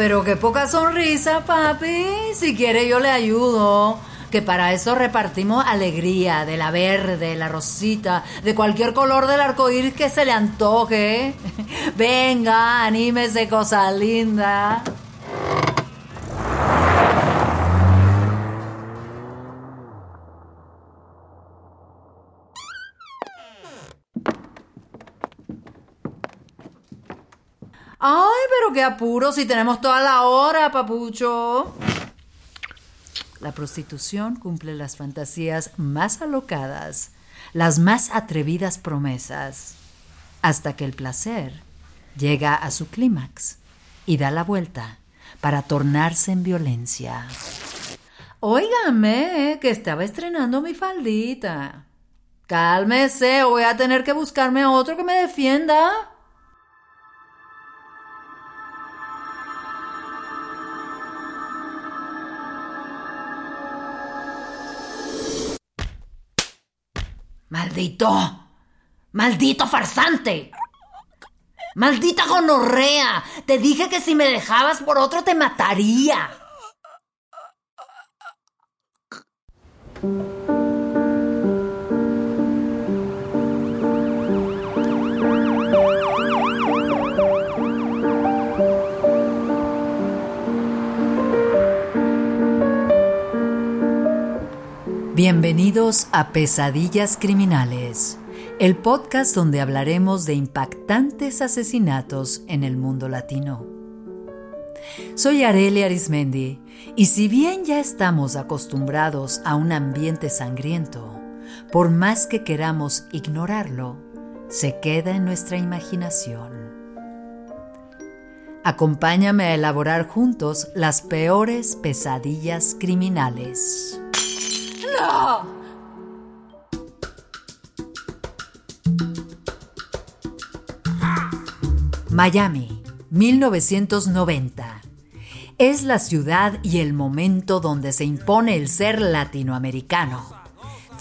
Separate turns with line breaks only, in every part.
Pero qué poca sonrisa, papi. Si quiere yo le ayudo. Que para eso repartimos alegría de la verde, la rosita, de cualquier color del arco iris que se le antoje. Venga, anímese, cosa linda. Ay, pero qué apuro si tenemos toda la hora, papucho. La prostitución cumple las fantasías más alocadas, las más atrevidas promesas, hasta que el placer llega a su clímax y da la vuelta para tornarse en violencia. Óigame, que estaba estrenando mi faldita. Cálmese, voy a tener que buscarme a otro que me defienda. Maldito. Maldito farsante. Maldita gonorrea. Te dije que si me dejabas por otro te mataría. Bienvenidos a Pesadillas Criminales, el podcast donde hablaremos de impactantes asesinatos en el mundo latino. Soy Arely Arismendi y si bien ya estamos acostumbrados a un ambiente sangriento, por más que queramos ignorarlo, se queda en nuestra imaginación. Acompáñame a elaborar juntos las peores pesadillas criminales. Miami, 1990. Es la ciudad y el momento donde se impone el ser latinoamericano.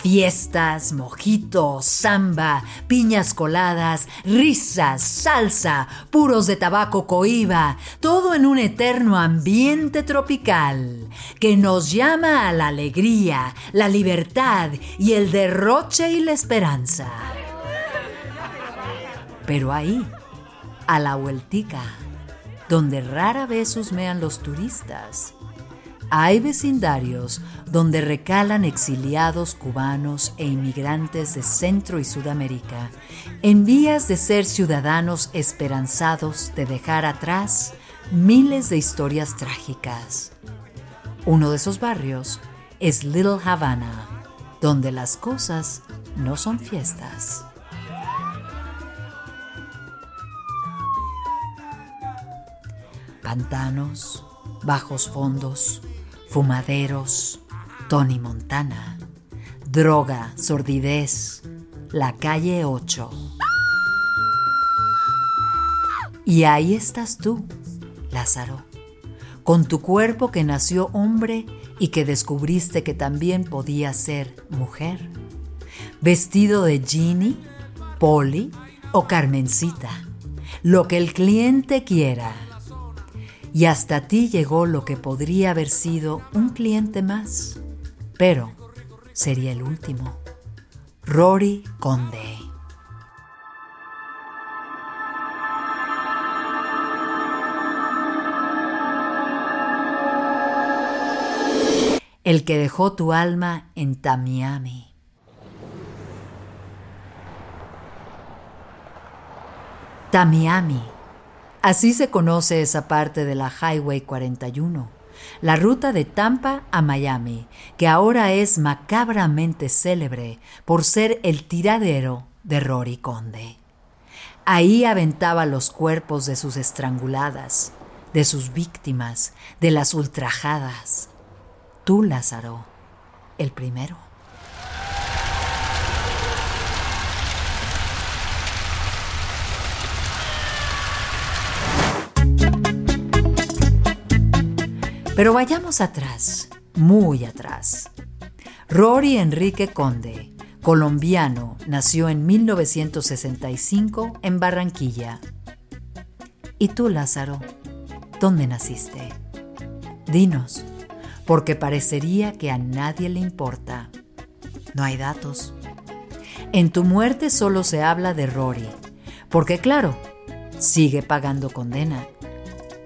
Fiestas, mojitos, samba, piñas coladas, risas, salsa, puros de tabaco coiba, todo en un eterno ambiente tropical que nos llama a la alegría, la libertad y el derroche y la esperanza. Pero ahí, a la vueltica, donde rara vez husmean los turistas, hay vecindarios donde recalan exiliados cubanos e inmigrantes de Centro y Sudamérica, en vías de ser ciudadanos esperanzados de dejar atrás miles de historias trágicas. Uno de esos barrios es Little Havana, donde las cosas no son fiestas. Pantanos, bajos fondos, fumaderos, Tony Montana, droga, sordidez, la calle 8. Y ahí estás tú, Lázaro, con tu cuerpo que nació hombre y que descubriste que también podía ser mujer, vestido de Ginny, Polly o Carmencita, lo que el cliente quiera. Y hasta ti llegó lo que podría haber sido un cliente más, pero sería el último. Rory Conde. El que dejó tu alma en Tamiami. Tamiami. Así se conoce esa parte de la Highway 41 la ruta de Tampa a Miami, que ahora es macabramente célebre por ser el tiradero de Rory Conde. Ahí aventaba los cuerpos de sus estranguladas, de sus víctimas, de las ultrajadas. Tú, Lázaro, el primero. Pero vayamos atrás, muy atrás. Rory Enrique Conde, colombiano, nació en 1965 en Barranquilla. ¿Y tú, Lázaro? ¿Dónde naciste? Dinos, porque parecería que a nadie le importa. No hay datos. En tu muerte solo se habla de Rory, porque claro, sigue pagando condena,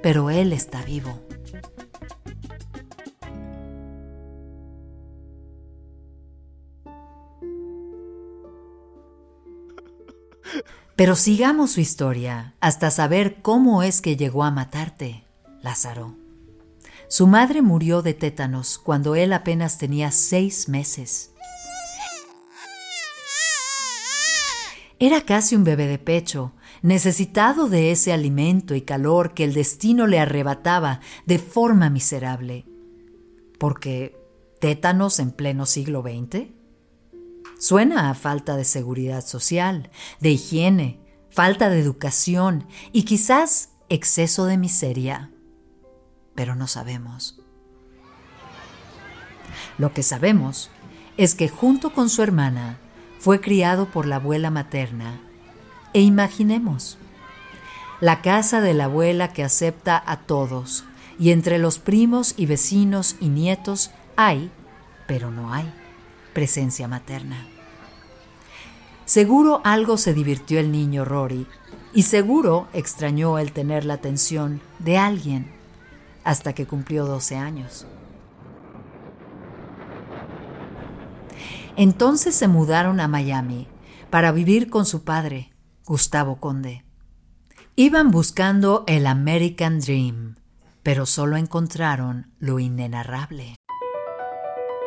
pero él está vivo. Pero sigamos su historia hasta saber cómo es que llegó a matarte, Lázaro. Su madre murió de tétanos cuando él apenas tenía seis meses. Era casi un bebé de pecho, necesitado de ese alimento y calor que el destino le arrebataba de forma miserable. Porque tétanos en pleno siglo XX Suena a falta de seguridad social, de higiene, falta de educación y quizás exceso de miseria. Pero no sabemos. Lo que sabemos es que junto con su hermana fue criado por la abuela materna. E imaginemos, la casa de la abuela que acepta a todos, y entre los primos y vecinos y nietos hay, pero no hay, presencia materna. Seguro algo se divirtió el niño Rory y seguro extrañó el tener la atención de alguien hasta que cumplió 12 años. Entonces se mudaron a Miami para vivir con su padre, Gustavo Conde. Iban buscando el American Dream, pero solo encontraron lo inenarrable.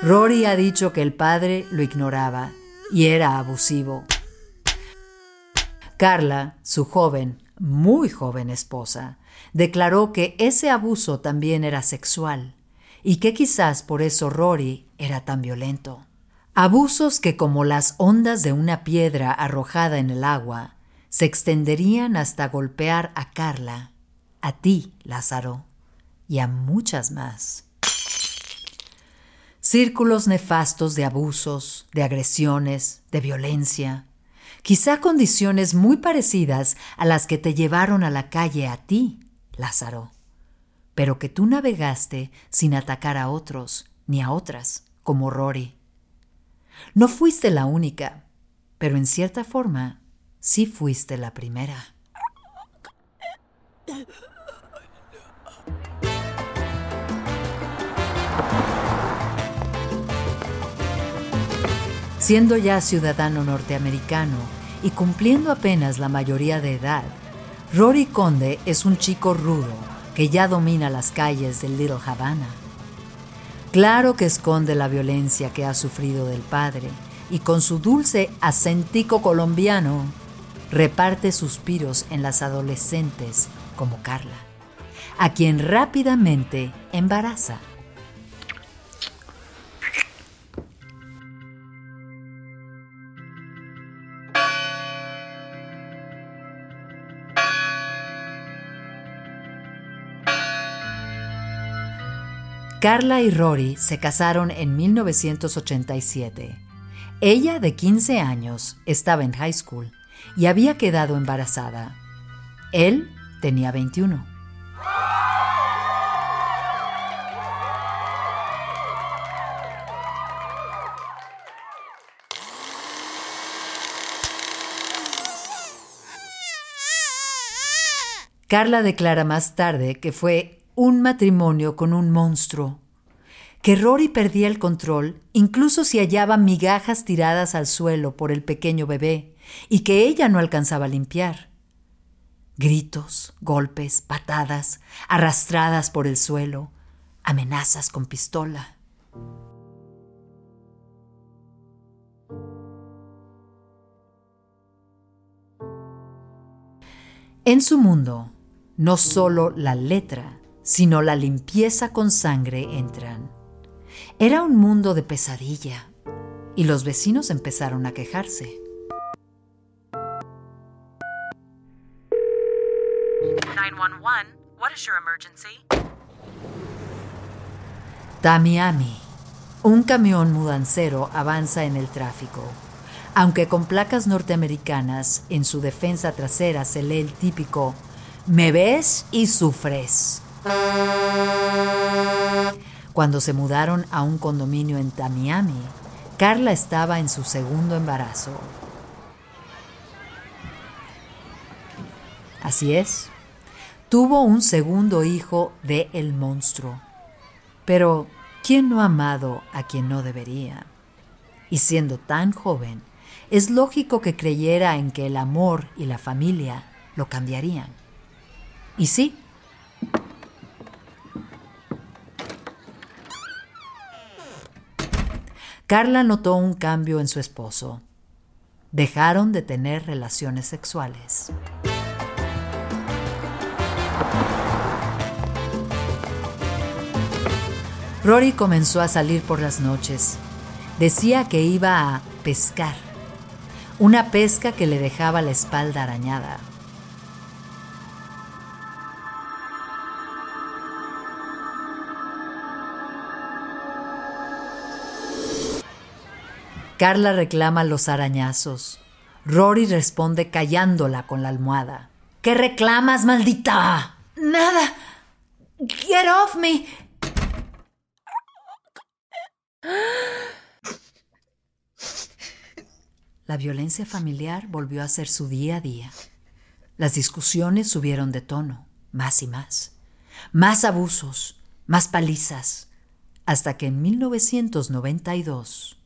Rory ha dicho que el padre lo ignoraba y era abusivo. Carla, su joven, muy joven esposa, declaró que ese abuso también era sexual y que quizás por eso Rory era tan violento. Abusos que como las ondas de una piedra arrojada en el agua, se extenderían hasta golpear a Carla, a ti, Lázaro, y a muchas más. Círculos nefastos de abusos, de agresiones, de violencia, Quizá condiciones muy parecidas a las que te llevaron a la calle a ti, Lázaro, pero que tú navegaste sin atacar a otros ni a otras, como Rory. No fuiste la única, pero en cierta forma sí fuiste la primera. Siendo ya ciudadano norteamericano y cumpliendo apenas la mayoría de edad, Rory Conde es un chico rudo que ya domina las calles de Little Havana. Claro que esconde la violencia que ha sufrido del padre y con su dulce acentico colombiano reparte suspiros en las adolescentes como Carla, a quien rápidamente embaraza. Carla y Rory se casaron en 1987. Ella, de 15 años, estaba en high school y había quedado embarazada. Él tenía 21. Carla declara más tarde que fue un matrimonio con un monstruo, que Rory perdía el control incluso si hallaba migajas tiradas al suelo por el pequeño bebé y que ella no alcanzaba a limpiar. Gritos, golpes, patadas, arrastradas por el suelo, amenazas con pistola. En su mundo, no solo la letra, sino la limpieza con sangre entran. Era un mundo de pesadilla y los vecinos empezaron a quejarse. What is your emergency? Tamiami. Un camión mudancero avanza en el tráfico. Aunque con placas norteamericanas, en su defensa trasera se lee el típico Me ves y sufres. Cuando se mudaron a un condominio en Tamiami, Carla estaba en su segundo embarazo. Así es, tuvo un segundo hijo de el monstruo. Pero, ¿quién no ha amado a quien no debería? Y siendo tan joven, es lógico que creyera en que el amor y la familia lo cambiarían. Y sí, Carla notó un cambio en su esposo. Dejaron de tener relaciones sexuales. Rory comenzó a salir por las noches. Decía que iba a pescar. Una pesca que le dejaba la espalda arañada. Carla reclama los arañazos. Rory responde callándola con la almohada. ¿Qué reclamas, maldita?
Nada. Get off me.
La violencia familiar volvió a ser su día a día. Las discusiones subieron de tono, más y más. Más abusos, más palizas, hasta que en 1992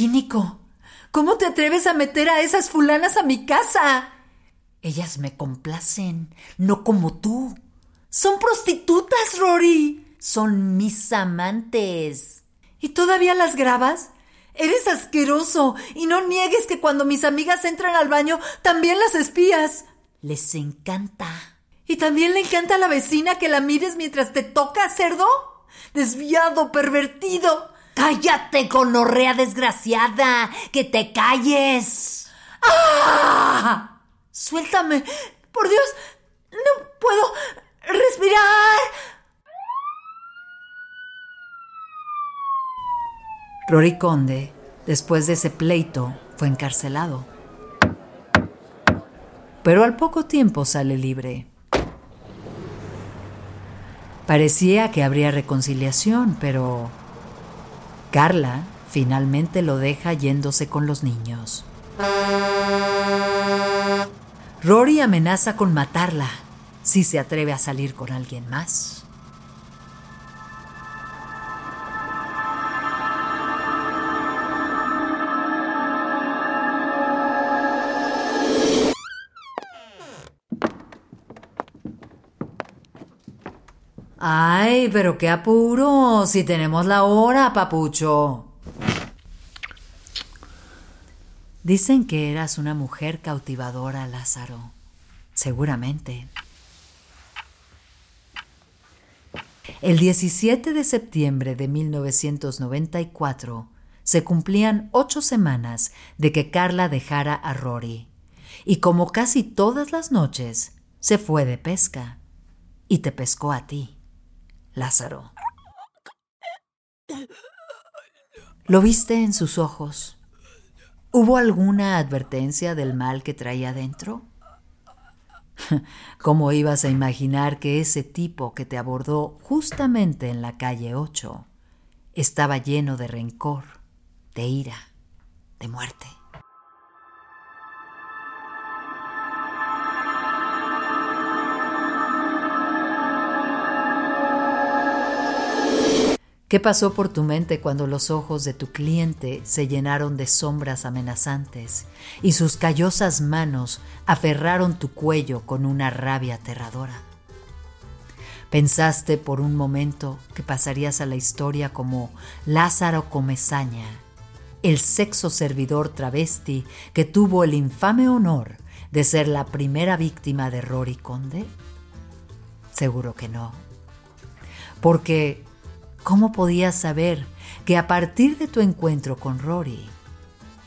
Cínico. ¿Cómo te atreves a meter a esas fulanas a mi casa?
Ellas me complacen, no como tú.
Son prostitutas, Rory.
Son mis amantes.
¿Y todavía las grabas? Eres asqueroso y no niegues que cuando mis amigas entran al baño también las espías.
Les encanta.
¿Y también le encanta a la vecina que la mires mientras te toca, cerdo? Desviado, pervertido.
Cállate, gonorrea desgraciada. Que te calles.
¡Ah! Suéltame. Por Dios, no puedo respirar.
Rory Conde, después de ese pleito, fue encarcelado. Pero al poco tiempo sale libre. Parecía que habría reconciliación, pero Carla finalmente lo deja yéndose con los niños. Rory amenaza con matarla si se atreve a salir con alguien más. Ay, pero qué apuro, si tenemos la hora, papucho. Dicen que eras una mujer cautivadora, Lázaro. Seguramente. El 17 de septiembre de 1994 se cumplían ocho semanas de que Carla dejara a Rory, y como casi todas las noches, se fue de pesca y te pescó a ti. Lázaro. ¿Lo viste en sus ojos? ¿Hubo alguna advertencia del mal que traía dentro? ¿Cómo ibas a imaginar que ese tipo que te abordó justamente en la calle 8 estaba lleno de rencor, de ira, de muerte? ¿Qué pasó por tu mente cuando los ojos de tu cliente se llenaron de sombras amenazantes y sus callosas manos aferraron tu cuello con una rabia aterradora? Pensaste por un momento que pasarías a la historia como Lázaro Comezaña, el sexo servidor travesti que tuvo el infame honor de ser la primera víctima de Rory Conde? Seguro que no. Porque ¿Cómo podías saber que a partir de tu encuentro con Rory,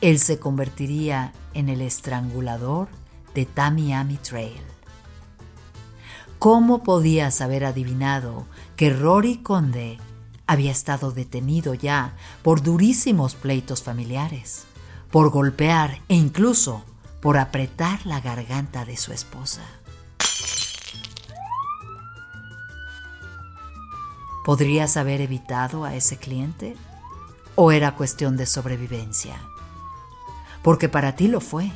él se convertiría en el estrangulador de Tamiami Trail? ¿Cómo podías haber adivinado que Rory Conde había estado detenido ya por durísimos pleitos familiares, por golpear e incluso por apretar la garganta de su esposa? ¿Podrías haber evitado a ese cliente? ¿O era cuestión de sobrevivencia? Porque para ti lo fue.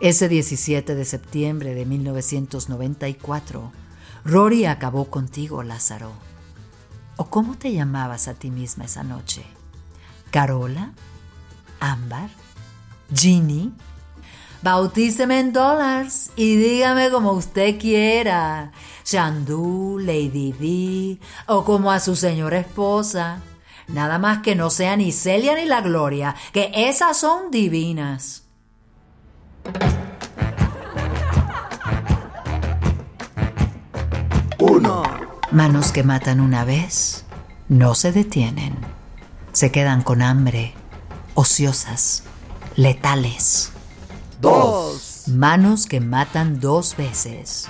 Ese 17 de septiembre de 1994, Rory acabó contigo, Lázaro. ¿O cómo te llamabas a ti misma esa noche? ¿Carola? ¿Ámbar? ¿Ginny? Bautíceme en dólares y dígame como usted quiera. Shandú, Lady D o como a su señora esposa. Nada más que no sea ni Celia ni la Gloria, que esas son divinas.
Uno.
Manos que matan una vez no se detienen. Se quedan con hambre, ociosas, letales.
Dos.
Manos que matan dos veces.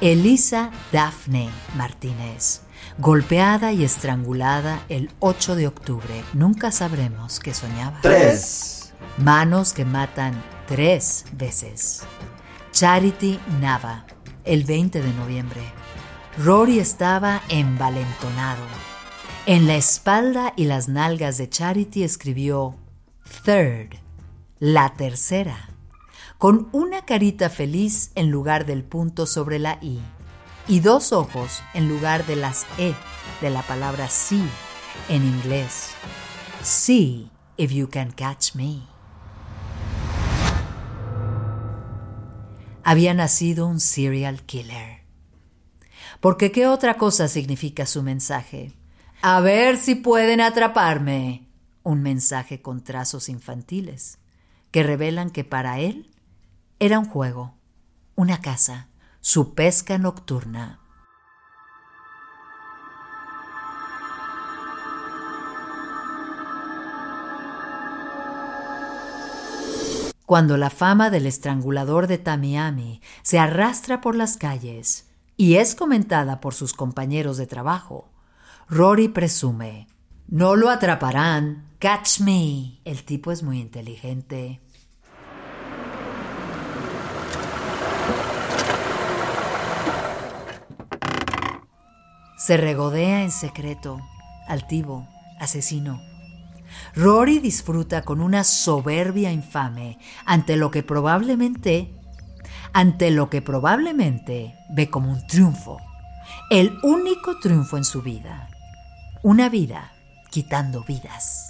Elisa Daphne Martínez, golpeada y estrangulada el 8 de octubre. Nunca sabremos qué soñaba.
Tres.
Manos que matan tres veces. Charity Nava, el 20 de noviembre. Rory estaba envalentonado. En la espalda y las nalgas de Charity escribió Third, la tercera con una carita feliz en lugar del punto sobre la I y dos ojos en lugar de las E de la palabra sí en inglés. See if you can catch me. Había nacido un serial killer. Porque ¿qué otra cosa significa su mensaje? A ver si pueden atraparme. Un mensaje con trazos infantiles que revelan que para él era un juego, una casa, su pesca nocturna. Cuando la fama del estrangulador de Tamiami se arrastra por las calles y es comentada por sus compañeros de trabajo, Rory presume, No lo atraparán. Catch me. El tipo es muy inteligente. Se regodea en secreto, altivo, asesino. Rory disfruta con una soberbia infame ante lo que probablemente, ante lo que probablemente ve como un triunfo, el único triunfo en su vida, una vida quitando vidas.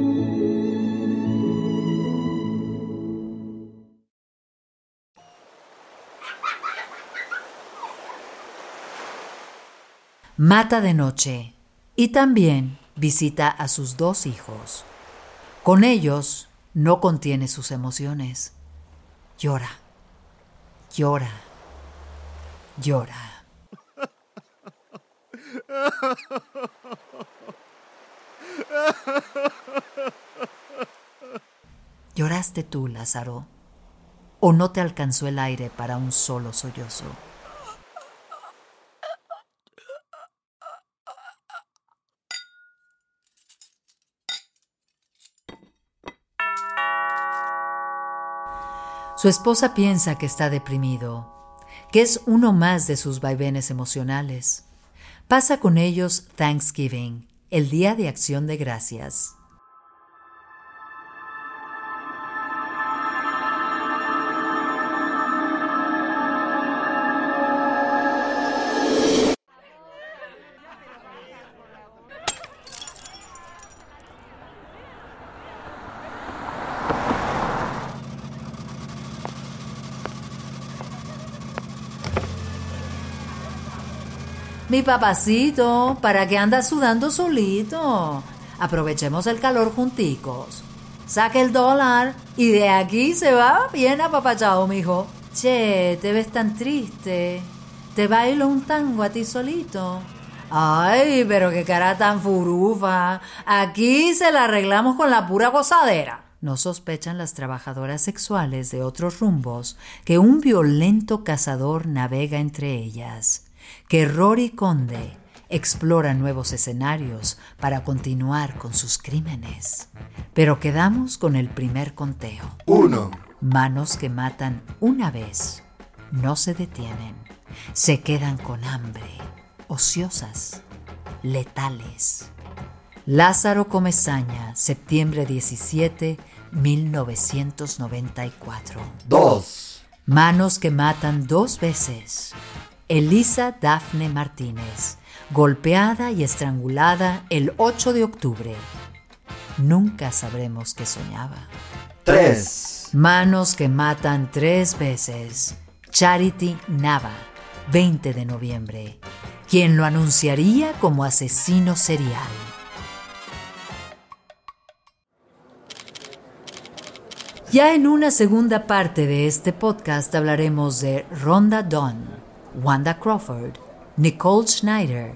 Mata de noche y también visita a sus dos hijos. Con ellos no contiene sus emociones. Llora, llora, llora. ¿Lloraste tú, Lázaro? ¿O no te alcanzó el aire para un solo sollozo? Su esposa piensa que está deprimido, que es uno más de sus vaivenes emocionales. Pasa con ellos Thanksgiving, el Día de Acción de Gracias. Mi papacito, ¿para qué andas sudando solito? Aprovechemos el calor junticos. Saque el dólar y de aquí se va bien apapachado, mijo. Che, te ves tan triste. Te bailo un tango a ti solito. Ay, pero qué cara tan furufa. Aquí se la arreglamos con la pura gozadera. No sospechan las trabajadoras sexuales de otros rumbos que un violento cazador navega entre ellas que Rory Conde explora nuevos escenarios para continuar con sus crímenes. Pero quedamos con el primer conteo.
Uno.
Manos que matan una vez, no se detienen, se quedan con hambre, ociosas, letales. Lázaro Comezaña, septiembre 17, 1994.
Dos.
Manos que matan dos veces, Elisa Dafne Martínez, golpeada y estrangulada el 8 de octubre. Nunca sabremos qué soñaba.
Tres.
Manos que matan tres veces. Charity Nava, 20 de noviembre. Quien lo anunciaría como asesino serial. Ya en una segunda parte de este podcast hablaremos de Ronda Dawn, Wanda Crawford, Nicole Schneider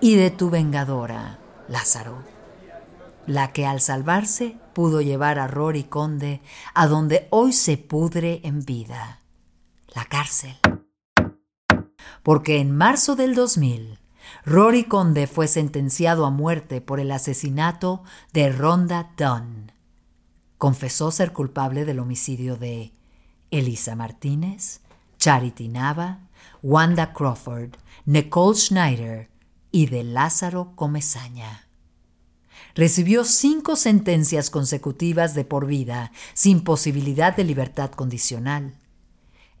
y de tu vengadora, Lázaro, la que al salvarse pudo llevar a Rory Conde a donde hoy se pudre en vida, la cárcel. Porque en marzo del 2000, Rory Conde fue sentenciado a muerte por el asesinato de Ronda Dunn. Confesó ser culpable del homicidio de Elisa Martínez, Charity Nava, Wanda Crawford, Nicole Schneider y de Lázaro Comezaña. recibió cinco sentencias consecutivas de por vida, sin posibilidad de libertad condicional.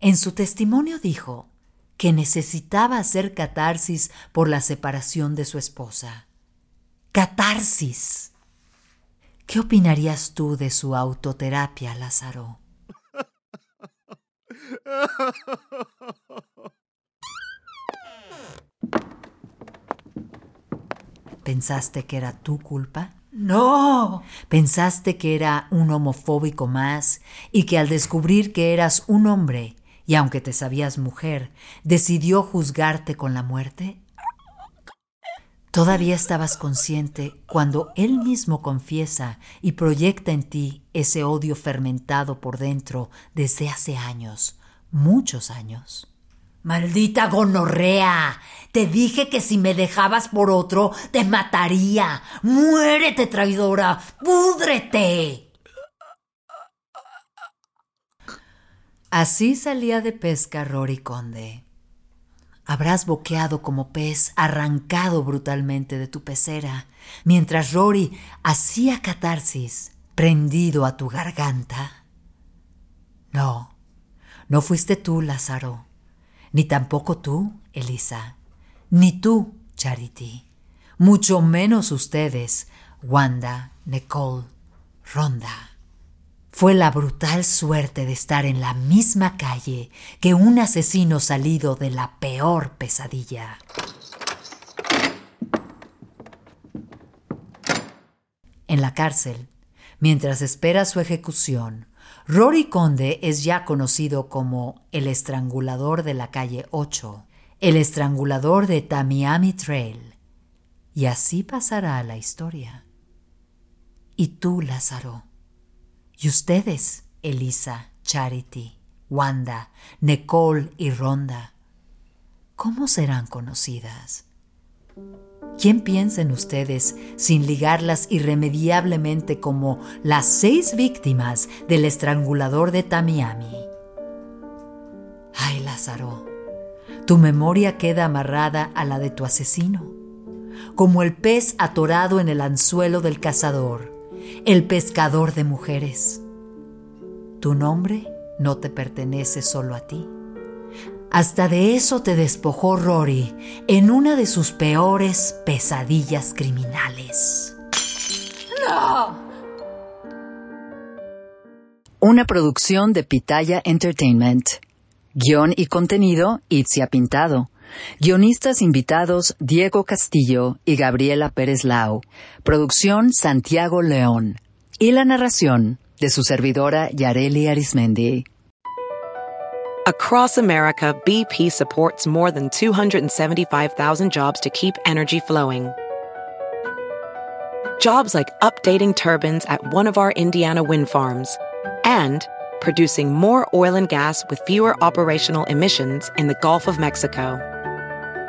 En su testimonio dijo que necesitaba hacer catarsis por la separación de su esposa. Catarsis. ¿Qué opinarías tú de su autoterapia, Lázaro? ¿Pensaste que era tu culpa?
No.
¿Pensaste que era un homofóbico más y que al descubrir que eras un hombre, y aunque te sabías mujer, decidió juzgarte con la muerte? Todavía estabas consciente cuando él mismo confiesa y proyecta en ti ese odio fermentado por dentro desde hace años, muchos años.
Maldita gonorrea. Te dije que si me dejabas por otro, te mataría. Muérete, traidora. Púdrete.
Así salía de pesca Rory Conde. Habrás boqueado como pez arrancado brutalmente de tu pecera, mientras Rory hacía catarsis, prendido a tu garganta. No, no fuiste tú, Lázaro ni tampoco tú, Elisa, ni tú, Charity, mucho menos ustedes, Wanda, Nicole, Ronda. Fue la brutal suerte de estar en la misma calle que un asesino salido de la peor pesadilla. En la cárcel, mientras espera su ejecución, Rory Conde es ya conocido como el estrangulador de la calle 8, el estrangulador de Tamiami Trail. Y así pasará a la historia. Y tú, Lázaro. Y ustedes, Elisa, Charity, Wanda, Nicole y Ronda. ¿Cómo serán conocidas? ¿Quién piensa en ustedes sin ligarlas irremediablemente como las seis víctimas del estrangulador de Tamiami? Ay, Lázaro, tu memoria queda amarrada a la de tu asesino, como el pez atorado en el anzuelo del cazador, el pescador de mujeres. Tu nombre no te pertenece solo a ti. Hasta de eso te despojó Rory en una de sus peores pesadillas criminales.
¡No!
Una producción de Pitaya Entertainment. Guión y contenido, Itzia Pintado. Guionistas invitados, Diego Castillo y Gabriela Pérez Lau. Producción, Santiago León. Y la narración, de su servidora Yareli Arismendi.
Across America, BP supports more than 275,000 jobs to keep energy flowing. Jobs like updating turbines at one of our Indiana wind farms and producing more oil and gas with fewer operational emissions in the Gulf of Mexico.